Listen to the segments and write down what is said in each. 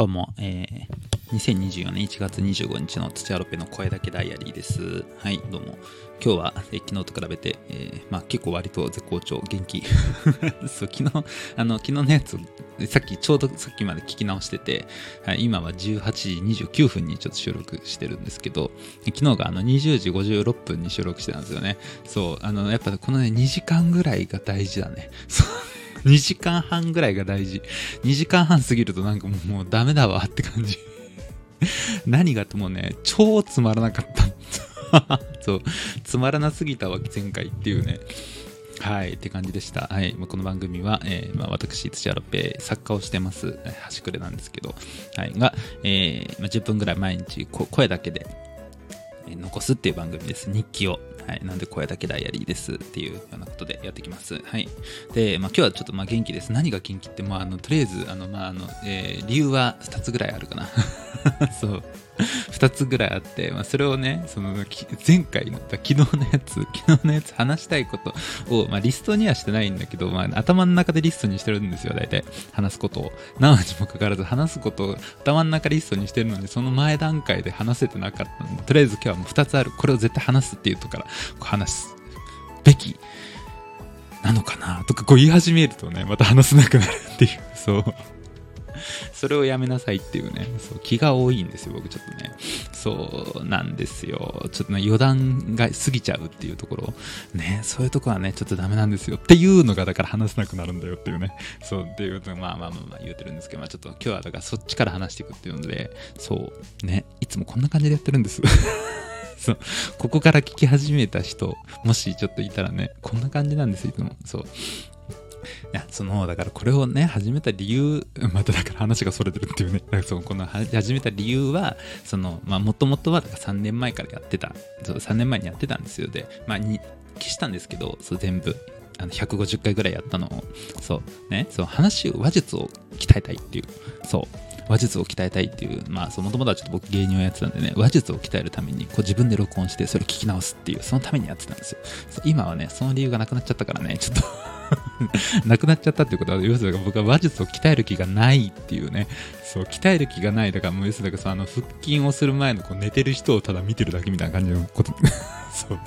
どうも、えー、2024年1月25日の土屋ロペの声だけダイアリーです。はい、どうも。今日は、えー、昨日と比べて、えー、まあ結構割と絶好調、元気。そう、昨日、あの、昨日のやつ、さっき、ちょうどさっきまで聞き直してて、はい、今は18時29分にちょっと収録してるんですけど、昨日があの20時56分に収録してたんですよね。そう、あの、やっぱこのね、2時間ぐらいが大事だね。そう。2時間半ぐらいが大事。2時間半過ぎるとなんかもうダメだわって感じ。何がってもね、超つまらなかった。そう、つまらなすぎたわ、前回っていうね。はい、って感じでした。はい、この番組は、えー、まあ、私、土屋ロペ、作家をしてます、端くれなんですけど、はい、が、えー、まあ、10分ぐらい毎日声だけで、え残すっていう番組です。日記をはい。なんで声だけダイアリーですっていうようなことでやってきます。はい。で、まあ今日はちょっとまあ元気です。何が元気って、まああの、とりあえず、あの、まああの、えー、理由は2つぐらいあるかな。そう。2つぐらいあって、まあ、それをね、その前回の、昨日のやつ、昨日のやつ話したいことを、まあ、リストにはしてないんだけど、まあ、頭の中でリストにしてるんですよ、大体。話すことを。なのにもかかわらず、話すことを頭の中リストにしてるのに、その前段階で話せてなかったんで、とりあえず今日はもう2つある。これを絶対話すっていうとこから、話すべきなのかなとかこう言い始めるとね、また話せなくなるっていう、そう。それをやめなさいっていうね、そう気が多いんですよ、僕ちょっとね。そうなんですよ。ちょっとね、余談が過ぎちゃうっていうところ。ね、そういうとこはね、ちょっとダメなんですよっていうのが、だから話せなくなるんだよっていうね。そうっていうと、まあまあまあまあ言うてるんですけど、まあちょっと今日はだからそっちから話していくっていうので、そう、ね、いつもこんな感じでやってるんです。そう、ここから聞き始めた人、もしちょっといたらね、こんな感じなんです、いつも。そう。いや、その、だからこれをね、始めた理由、まただから話がそれてるっていうね、だからその、この始めた理由は、その、まあ、もともとは、だから3年前からやってた、そう、3年前にやってたんですよ。で、まあ、に、消したんですけど、そう、全部。あの150回ぐらいやったのを、そう、ね、そう、話を、話術を鍛えたいっていう、そう、話術を鍛えたいっていう、まあ、もともとはちょっと僕芸人をやってたんでね、話術を鍛えるためにこう自分で録音してそれ聞き直すっていう、そのためにやってたんですよ。今はね、その理由がなくなっちゃったからね、ちょっと。なくなっちゃったってことは、要するに僕は話術を鍛える気がないっていうね、そう、鍛える気がない。だからもう要するにさ、あの、腹筋をする前のこう寝てる人をただ見てるだけみたいな感じのこと、そう。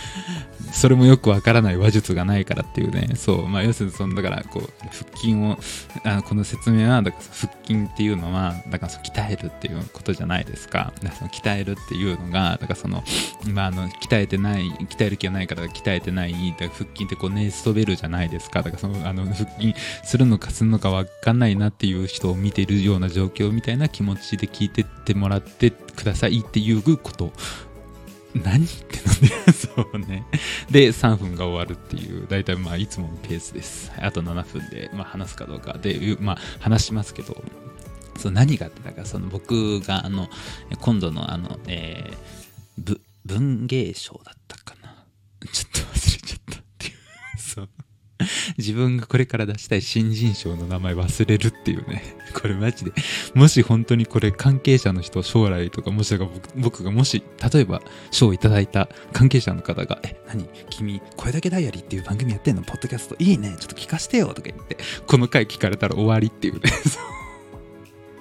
それもよくわからない話術がないからっていうね、そう、まあ、要するに、その、だから、こう、腹筋を、あのこの説明は、だから腹筋っていうのは、だからそ鍛えるっていうことじゃないですか。だからその鍛えるっていうのが、だからその、まあ、あの、鍛えてない、鍛える気がないから鍛えてない、だから腹筋ってこう、寝そべるじゃないですか。だからその、あの、腹筋するのかするのかわかんないなっていう人を見ているような状況みたいな気持ちで聞いてってもらってくださいっていうこと何ってなんで、そうね。で、3分が終わるっていう、大体まあ、いつものペースです。あと7分で、まあ、話すかどうかで、まあ、話しますけど、そう何があって、だからその僕が、あの、今度のあの、えー、文芸賞だったかな。ちょっと忘れちゃったっていう。そう。自分がこれから出したい新人賞の名前忘れるっていうね。これマジで。もし本当にこれ関係者の人、将来とか、もし僕がもし、例えば賞をいただいた関係者の方が、え、何？君、これだけダイアリーっていう番組やってんの？ポッドキャストいいね。ちょっと聞かせてよ。とか言って、この回聞かれたら終わりっていうね。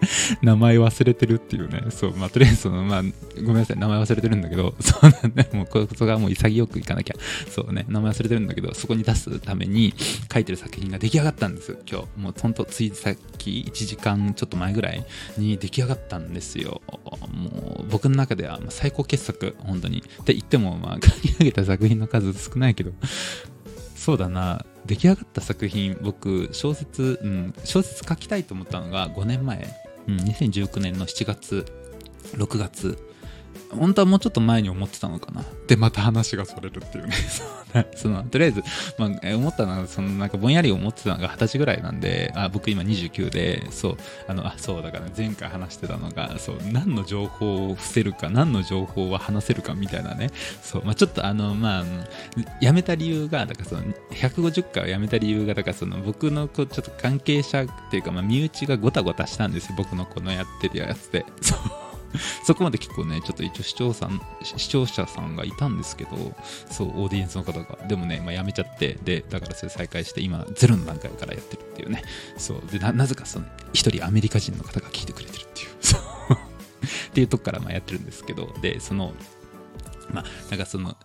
名前忘れてるっていうね。そう、まあ、とりあえずその、まあ、ごめんなさい、名前忘れてるんだけど、そうなんだ、もう、ここがもう潔くいかなきゃ。そうね、名前忘れてるんだけど、そこに出すために書いてる作品が出来上がったんですよ、今日。もう、ほんと、ついさっき、1時間ちょっと前ぐらいに出来上がったんですよ。もう、僕の中では最高傑作、本当に。って言っても、まあ、書き上げた作品の数少ないけど、そうだな、出来上がった作品、僕、小説、うん、小説書きたいと思ったのが5年前2019年の7月、6月、本当はもうちょっと前に思ってたのかな。で、また話がそれるっていうね。その、とりあえず、まあ、思ったのは、その、なんかぼんやり思ってたのが二十歳ぐらいなんで、あ、僕今29で、そう、あの、あ、そうだから、ね、前回話してたのが、そう、何の情報を伏せるか、何の情報は話せるかみたいなね。そう、まあ、ちょっとあの、まあ、辞めた理由が、だからその、150回を辞めた理由が、だからその、僕のこう、ちょっと関係者っていうか、まあ、身内がごたごたしたんですよ。僕のこのやってるやつで。そう。そこまで結構ね、ちょっと一応視聴さん視聴者さんがいたんですけど、そう、オーディエンスの方が。でもね、まあ、やめちゃって、で、だからそれ再開して、今、ゼロの段階からやってるっていうね。そう。で、なぜかその、一人アメリカ人の方が聞いてくれてるっていう。そう。っていうとこからまあやってるんですけど、で、その、まあ、なんかその、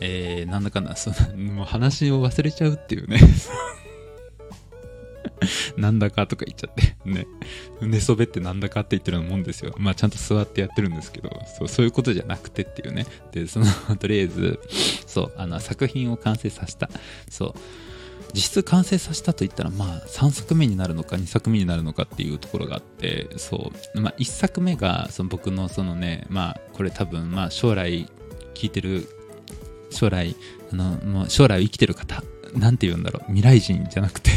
えー、なんだかんだ、その、もう話を忘れちゃうっていうね。なんだかとか言っちゃって、ね。寝そべってなんだかって言ってるようなもんですよ。まあちゃんと座ってやってるんですけど、そうそういうことじゃなくてっていうね。で、その、とりあえず、そう、あの、作品を完成させた。そう。実質完成させたといったら、まあ3作目になるのか2作目になるのかっていうところがあって、そう。まあ1作目が、その僕のそのね、まあこれ多分、まあ将来聞いてる、将来、あの、もう将来生きてる方、なんて言うんだろう、未来人じゃなくて、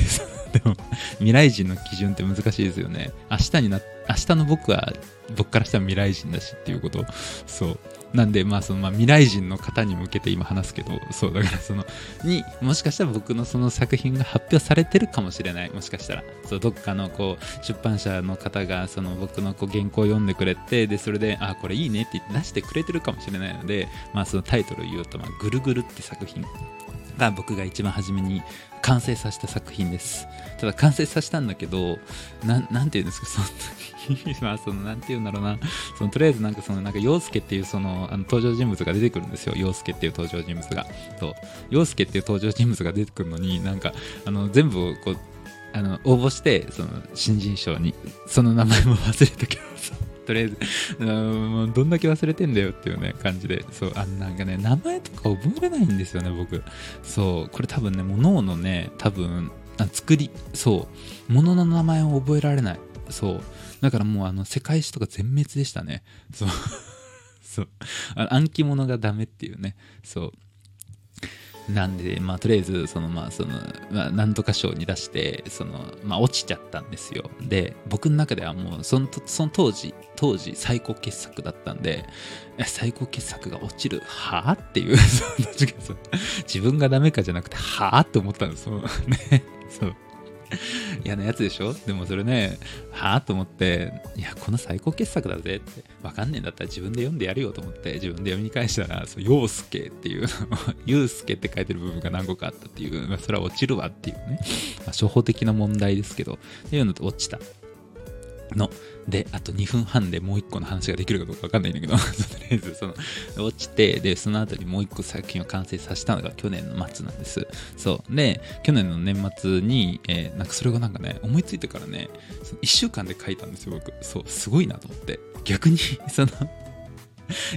でも未来人の基準って難しいですよね。明日にな明日の僕は僕からしたら未来人だしっていうこと。そう。なんでまあそのまあ未来人の方に向けて今話すけどそうだからそのにもしかしたら僕のその作品が発表されてるかもしれない。もしかしたら。そうどっかのこう出版社の方がその僕のこう原稿を読んでくれてでそれであこれいいねって言って出してくれてるかもしれないのでまあそのタイトルを言うと、まあ、ぐるぐるって作品。が僕が一番初めに完成させた作品です。ただ完成させたんだけどななんて言うんですか？その時まあ そのなんて言うんだろうな。そのとりあえずなんかそのなんか陽介っていうそのあの登場人物が出てくるんですよ。陽介っていう登場人物が。そう。陽介っていう登場人物が出てくるのになんかあの全部こうあの応募してその新人賞に。その名前も忘れたけど とりあえず、もうどんだけ忘れてんだよっていうね、感じで、そう、あなんかね、名前とか覚えれないんですよね、僕。そう、これ多分ね、もう脳のね、多分、あ作り、そう、物の名前を覚えられない。そう。だからもうあの、世界史とか全滅でしたね。そう。そう。暗記物がダメっていうね。そう。なんで、まあ、とりあえず、その、まあ、その、まあ、なんとか賞に出して、その、まあ、落ちちゃったんですよ。で、僕の中ではもう、その、その当時、当時、最高傑作だったんで、最高傑作が落ちる、はあ？ってい う、自分がダメかじゃなくて、はあ？って思ったんですよ。ね。そう。嫌なやつでしょ？でもそれね、はあと思って、いや、この最高傑作だぜって、わかんねえんだったら自分で読んでやるよと思って、自分で読み返したら、そう、陽介っていう、ゆうすけって書いてる部分が何個かあったっていう、まあ、それは落ちるわっていうね、まあ、初歩的な問題ですけど、っていうのと落ちた。の、で、あと2分半でもう1個の話ができるかどうかわかんないんだけど、とりあえずその、落ちて、で、その後にもう1個作品を完成させたのが去年の末なんです。そう。で、去年の年末に、えー、なんかそれがなんかね、思いついてからね、その1週間で書いたんですよ、僕。そう、すごいなと思って。逆に、その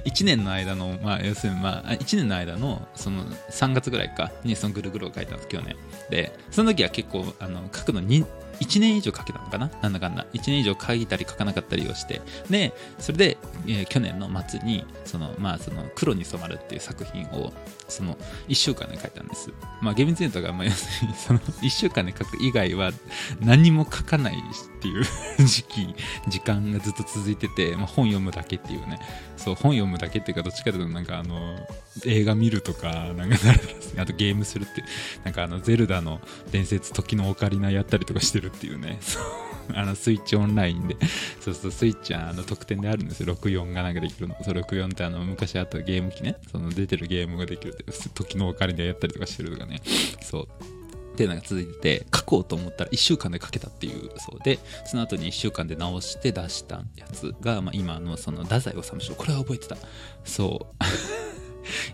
1年の間の、まあ、要するに、まあ、1年の間の、その、3月ぐらいか、にそのぐるぐるを書いたんです、去年。で、その時は結構、あの、書くのに、1年以上かけたのかな？なんだかんだ。1年以上書いたり書かなかったりをして。で、それで、えー、去年の末に、その、まあ、その、黒に染まるっていう作品を、その、1週間で書いたんです。まあ、厳密に言うと、まあ、要するに、その、1週間で書く以外は、何も書かないっていう 時期、時間がずっと続いてて、まあ、本読むだけっていうね。そう、本読むだけっていうか、どっちかというと、なんか、あの、映画見るとか、なんか、あとゲームするって、なんか、あの、ゼルダの伝説、時のオカリナやったりとかしてるっていうね、あのスイッチオンラインで、そうそう、スイッチはあの特典であるんですよ。64がなんかできるの。そう、64ってあの昔あったゲーム機ね、その出てるゲームができるって、時のお金でやったりとかしてるとかね、そう。っていうのが続いてて、書こうと思ったら1週間で書けたっていう、そうで、その後に1週間で直して出したやつが、まあ、今のその、太宰治賞、これは覚えてた。そう。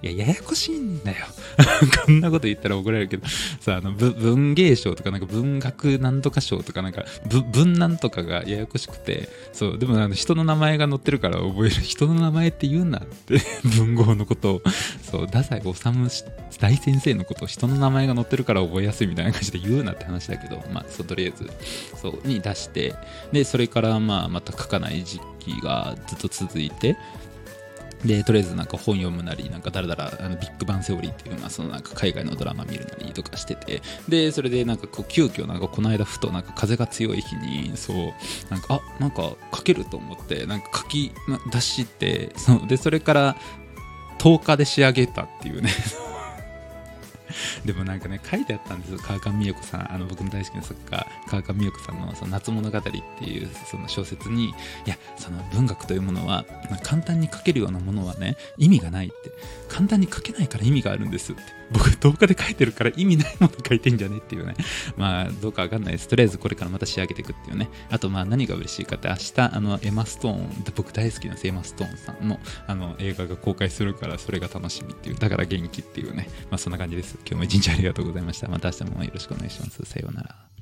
いや、ややこしいんだよ。こんなこと言ったら怒られるけど、さ、あの、文芸賞とか、なんか文学なんとか賞とか、なんか、文なんとかがややこしくて、そう、でもあの人の名前が載ってるから覚える。人の名前って言うなって、文豪のことを、そう、太宰治大先生のことを人の名前が載ってるから覚えやすいみたいな感じで言うなって話だけど、まあ、そう、とりあえず、そう、に出して、で、それからまあ、また書かない時期がずっと続いて、で、とりあえずなんか本読むなり、なんかだらだら、あのビッグバンセオリーっていうのは、そのなんか海外のドラマ見るなりとかしてて、で、それでなんかこう、急遽なんかこの間ふとなんか風が強い日に、そう、なんか、あ、なんか書けると思って、なんか書き出して、そう、で、それから10日で仕上げたっていうね。でもなんかね書いてあったんですよ。川上美代子さん。あの僕の大好きな作家川上美代子さんの「その夏物語」っていうその小説にいやその文学というものは簡単に書けるようなものはね意味がないって。簡単に書けないから意味があるんですって。僕動画で書いてるから意味ないもの書いてんじゃねっていうね。まあどうかわかんないです。とりあえずこれからまた仕上げていくっていうね。あとまあ何が嬉しいかって明日あのエマストーン僕大好きなエマストーンさんのあの映画が公開するからそれが楽しみっていう。だから元気っていうね。まあそんな感じです。今日も一日ありがとうございました。また明日もよろしくお願いします。さようなら。